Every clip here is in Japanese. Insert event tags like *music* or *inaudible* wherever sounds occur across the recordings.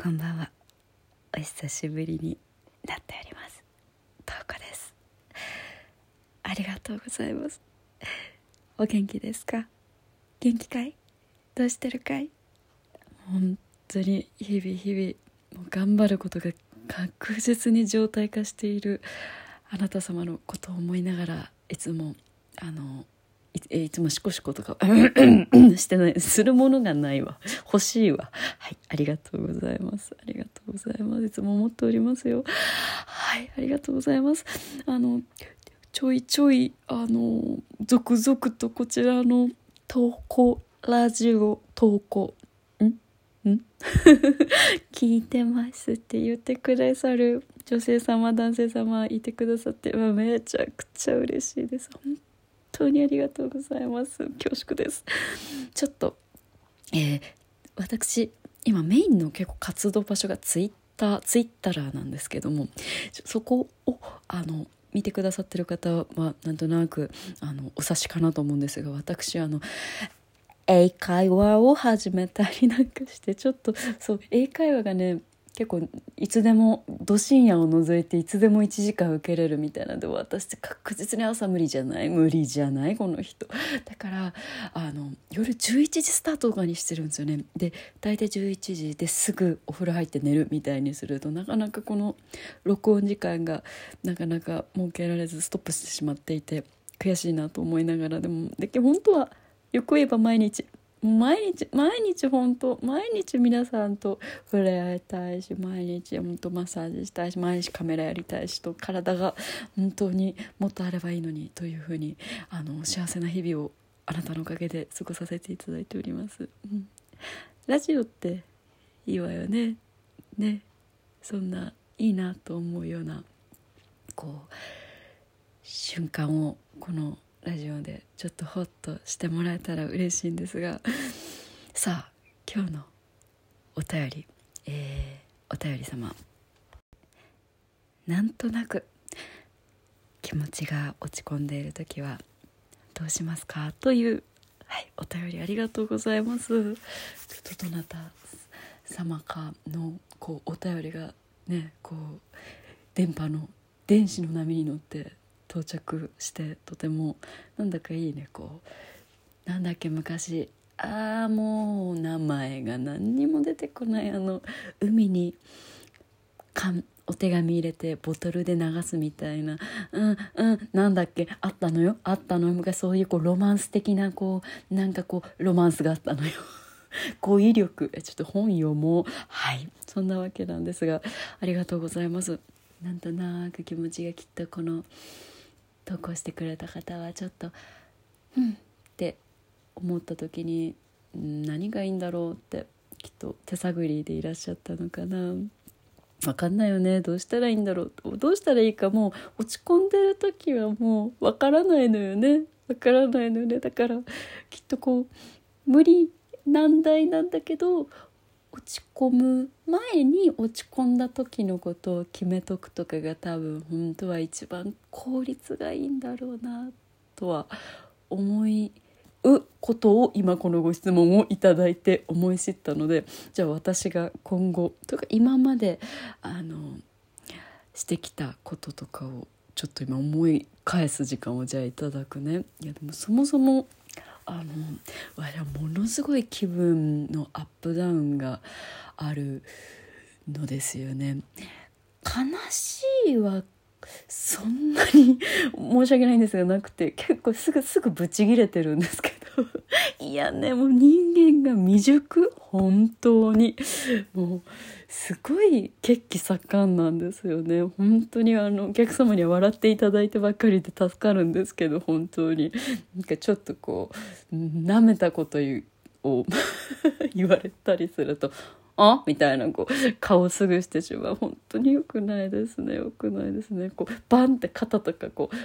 こんばんは。お久しぶりになっております。とうこです。ありがとうございます。お元気ですか？元気かい？どうしてるかい？本当に日々日々もう頑張ることが確実に状態化しているあなた様のことを思いながらいつもあのいいつもシコシコとか *clears throat* してないするものがないわ。欲しいわ。はいありがとうございます。ありがとうございます。いつも思っておりますよ。はいありがとうございます。あのちょいちょいあの続々とこちらの投稿ラジオ投稿ん？ん？*laughs* 聞いてますって言ってくださる女性様男性様いてくださってめちゃくちゃ嬉しいです。本当にありがとうございます。恐縮です。ちょっとえー、私今メインの結構活動場所がツイッターツイッターなんですけどもそこをあの見てくださってる方はなんとなくあのお察しかなと思うんですが私あの英会話を始めたりなんかしてちょっとそう英会話がね結構いつでもど深夜を除いていつでも1時間受けれるみたいな。ので私って確実に朝無理じゃない。無理じゃないこの人。*laughs* だからあの夜11時スタートとかにしてるんですよね。で大体11時ですぐお風呂入って寝るみたいにするとなかなかこの録音時間がなかなか設けられずストップしてしまっていて悔しいなと思いながら。でもで本当はよく言えば毎日毎日毎日本当毎日皆さんと触れ合いたいし毎日本当マッサージしたいし毎日カメラやりたいしと体が本当にもっとあればいいのにというふうにあの幸せな日々をあなたのおかげで過ごさせていただいております、うん、ラジオっていいわよね。ね。そんないいなと思うようなこう瞬間をこのラジオでちょっとホッとしてもらえたら嬉しいんですが *laughs* さあ今日のお便り、えー、お便り様。なんとなく気持ちが落ち込んでいる時はどうしますか？という、はい、お便りありがとうございます。ちょっとどなた様かのこうお便りがねこう電波の電子の波に乗って到着してとてもなんだかいいねこう。なんだっけ昔。ああもう名前が何にも出てこないあの海にかんお手紙入れてボトルで流すみたいな。うんうんなんだっけあったのよ。あったのよ。昔そういうこうロマンス的なこうなんかこうロマンスがあったのよ。*laughs* 語彙力。ちょっと本読もう。はい。そんなわけなんですがありがとうございます。なんとなく気持ちがきっとこの投稿してくれた方はちょっとうんって思った時に何がいいんだろうってきっと手探りでいらっしゃったのかな。分かんないよね。どうしたらいいんだろう。どうしたらいいかもう落ち込んでる時はもう分からないのよね。分からないのよね。だからきっとこう無理難題なんだけど落ち込む前に落ち込んだ時のことを決めとくとかが多分本当は一番効率がいいんだろうなとは思いうことを今このご質問をいただいて思い知ったのでじゃあ私が今後とか今まであのしてきたこととかをちょっと今思い返す時間をじゃあいただくね。いやでもそもそもあの我はものすごい気分のアップダウンがあるのですよね。悲しいはそんなに申し訳ないんですがなくて結構すぐすぐブチギレてるんですけど。*laughs* いやねもう人間が未熟？本当に。もうすごい血気盛んなんですよね。本当にあのお客様には笑っていただいてばっかりで助かるんですけど本当に。なんかちょっとこうなめたことを *laughs* 言われたりするとあ？みたいなこう顔すぐしてしまう。本当に良くないですね。良くないですね。こうバンって肩とかこう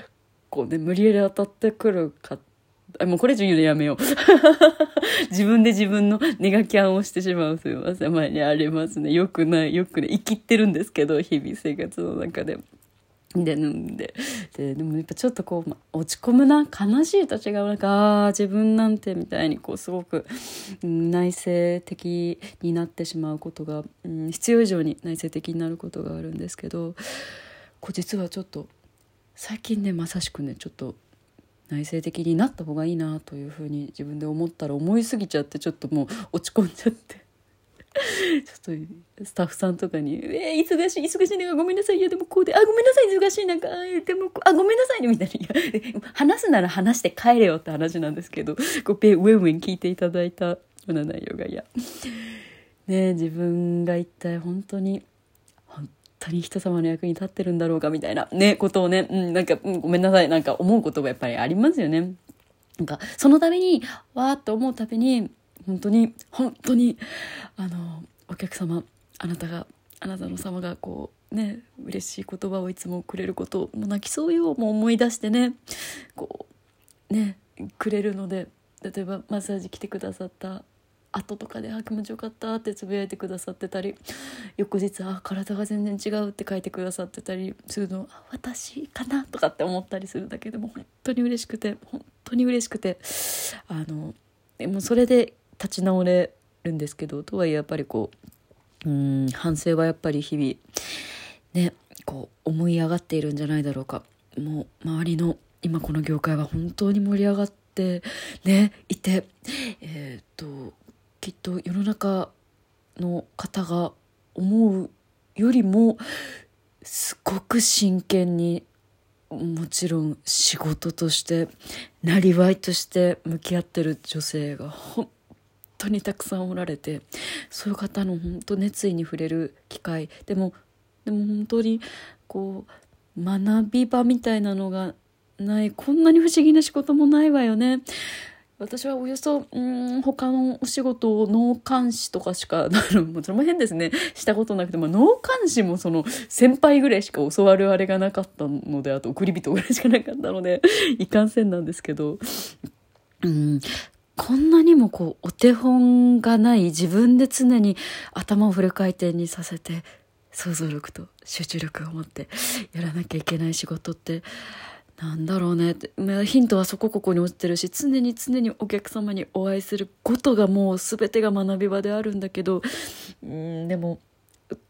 こうね無理やり当たってくるかあもうこれ以上言うのやめよう。*laughs* 自分で自分のネガキャンをしてしまう。すいません。前にありますね。よくないよくね生きってるんですけど日々生活の中で。で飲んで。ででもやっぱちょっとこう、ま落ち込むな。悲しいと違うな。んかあー自分なんてみたいにこうすごく、うん内省的になってしまうことが、うん、必要以上に内省的になることがあるんですけどこう実はちょっと最近ねまさしくねちょっと内省的になった方がいいなというふうに自分で思ったら思いすぎちゃってちょっともう落ち込んじゃって。*laughs* ちょっとスタッフさんとかに「えー、忙しい忙しいねごめんなさいいやでもこうであごめんなさい忙しいなんかあでもあごめんなさいね」みたいな *laughs* 話すなら話して帰れよって話なんですけど *laughs* こうウェンウェン聞いていただいたような内容がいやね自分が一体本当に当に人様の役に立ってるんだろうかみたいなねことをね、うん、なんか、うん、ごめんなさいなんか思うことがやっぱりありますよね。なんかその度にわーっと思うたびに本当に本当にあのお客様あなたがあなたの様がこうね嬉しい言葉をいつもくれることもう泣きそうよもう思い出してねこうねくれるので例えばマッサージ来てくださった後とかで「あ気持ちよかった」ってつぶやいてくださってたり翌日「あ体が全然違う」って書いてくださってたりするの「私かな?」とかって思ったりするだけでも本当に嬉しくて本当に嬉しくてあのでもそれで立ち直れるんですけどとはいえやっぱりこううん反省はやっぱり日々ねこう思い上がっているんじゃないだろうかもう周りの今この業界は本当に盛り上がってねいてえー、っときっと世の中の方が思うよりもすごく真剣にもちろん仕事としてなりわいとして向き合ってる女性が本当にたくさんおられてそういう方の本当熱意に触れる機会でもでも本当にこう学び場みたいなのがないこんなに不思議な仕事もないわよね。私はおよそうん他のお仕事を脳幹視とかしかもそれも変ですね。したことなくて、まあ、脳幹視もその先輩ぐらいしか教わるあれがなかったのであと送り人ぐらいしかなかったのでいかんせんなんですけど。うん。こんなにもこうお手本がない自分で常に頭をフル回転にさせて想像力と集中力を持ってやらなきゃいけない仕事ってなんだろうね。ってヒントはそこここに落ちてるし常に常にお客様にお会いすることがもう全てが学び場であるんだけどうんでも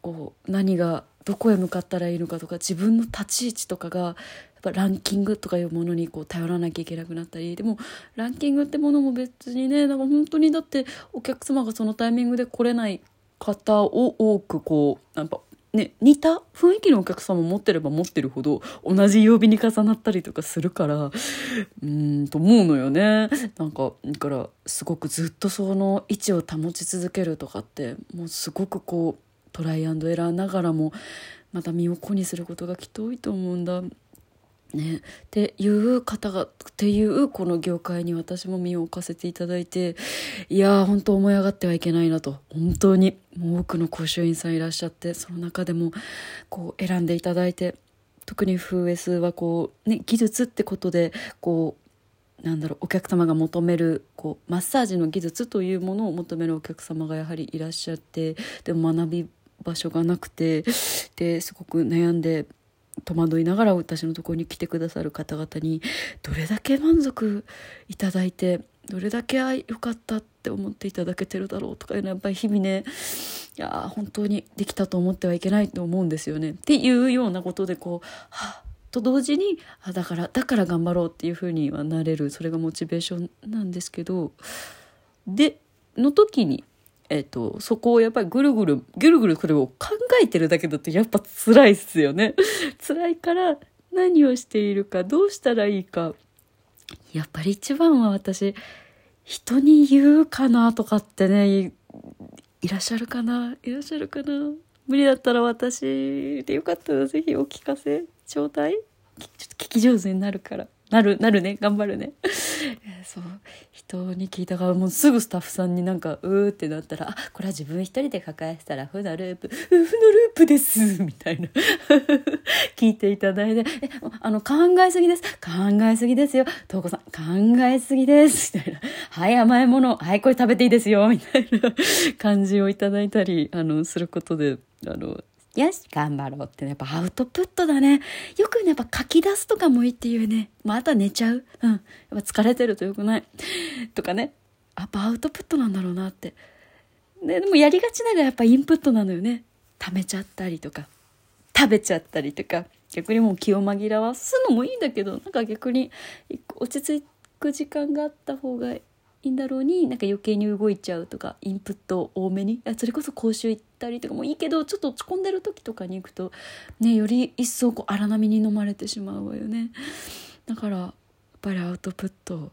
こう何がどこへ向かったらいいのかとか自分の立ち位置とかがやっぱランキングとかいうものにこう頼らなきゃいけなくなったりでもランキングってものも別にねなんか本当にだってお客様がそのタイミングで来れない方を多くこうやっぱね、似た雰囲気のお客様持ってれば持ってるほど同じ曜日に重なったりとかするからうんと思うのよね。なんかだからすごくずっとその位置を保ち続けるとかってもうすごくこうトライアンドエラーながらもまた身を粉にすることがきっと多いと思うんだ。ね、っていう方がっていうこの業界に私も身を置かせていただいていやー本当思い上がってはいけないなと。本当に。もう多くの講習員さんいらっしゃってその中でもこう選んでいただいて特に FS はこう、ね、技術ってことでこうなんだろうお客様が求めるこうマッサージの技術というものを求めるお客様がやはりいらっしゃってでも学び場所がなくてですごく悩んで戸惑いながら私のところに来てくださる方々にどれだけ満足いただいてどれだけあよかったって思っていただけてるだろうとかいうのはやっぱり日々ねいや本当にできたと思ってはいけないと思うんですよね。っていうようなことでこうはあと同時にあだからだから頑張ろうっていうふうにはなれるそれがモチベーションなんですけどでの時にえっ、と、そこをやっぱりぐるぐる、ぐるぐるこれを考えてるだけだとやっぱ辛いっすよね。*laughs* 辛いから何をしているか、どうしたらいいか。やっぱり一番は私、人に言うかなとかってね、いらっしゃるかないらっしゃるかな無理だったら私でよかったらぜひお聞かせちょうだいちょっと聞き上手になるから。なる、なるね。頑張るね。*laughs* そう。人に聞いたから、もうすぐスタッフさんになんか、うーってなったら、あ、これは自分一人で抱えてたら、負のループ、負のループです、みたいな。*laughs* 聞いていただいて、え、あの、考えすぎです。考えすぎですよ。とうこさん、考えすぎです。みたいな。はい、甘いもの。はい、これ食べていいですよ。みたいな感じをいただいたり、あの、することで、あの、よし、頑張ろうってやっぱアウトプットだね。よくね、やっぱ書き出すとかもいいっていうね。また寝ちゃう。うん。やっぱ疲れてるとよくない。とかね。やっぱアウトプットなんだろうなって。ね、でもやりがちなのがやっぱインプットなのよね。溜めちゃったりとか、食べちゃったりとか、逆にもう気を紛らわすのもいいんだけど、なんか逆に落ち着く時間があった方がいいいんだろうになんか余計に動いちゃうとかインプット多めに？それこそ講習行ったりとかもいいけどちょっと落ち込んでる時とかに行くとねより一層こう荒波に飲まれてしまうわよね。だからやっぱりアウトプット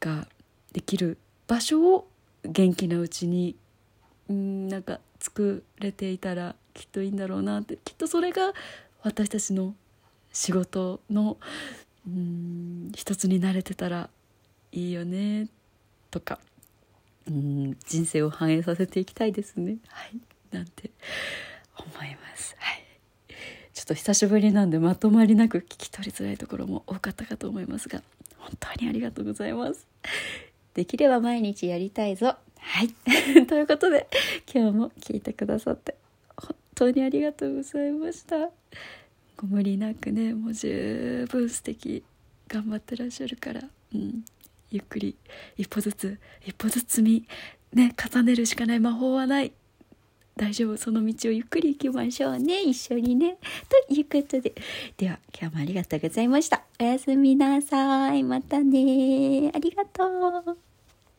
ができる場所を元気なうちにうんなんか作れていたらきっといいんだろうなって。きっとそれが私たちの仕事のうん一つになれてたらいいよね。とかうん人生を反映させていきたいですね。はい。なんて思います。はい。ちょっと久しぶりなんでまとまりなく聞き取りづらいところも多かったかと思いますが本当にありがとうございます。できれば毎日やりたいぞ。はい。*laughs* ということで今日も聞いてくださって本当にありがとうございました。ご無理なくねもう十分素敵頑張ってらっしゃるから、うん、ゆっくり一歩ずつ一歩ずつ積み、ね、重ねるしかない魔法はない。大丈夫。その道をゆっくり行きましょうね。一緒にね。ということで。では今日もありがとうございました。おやすみなさい。またねありがとう。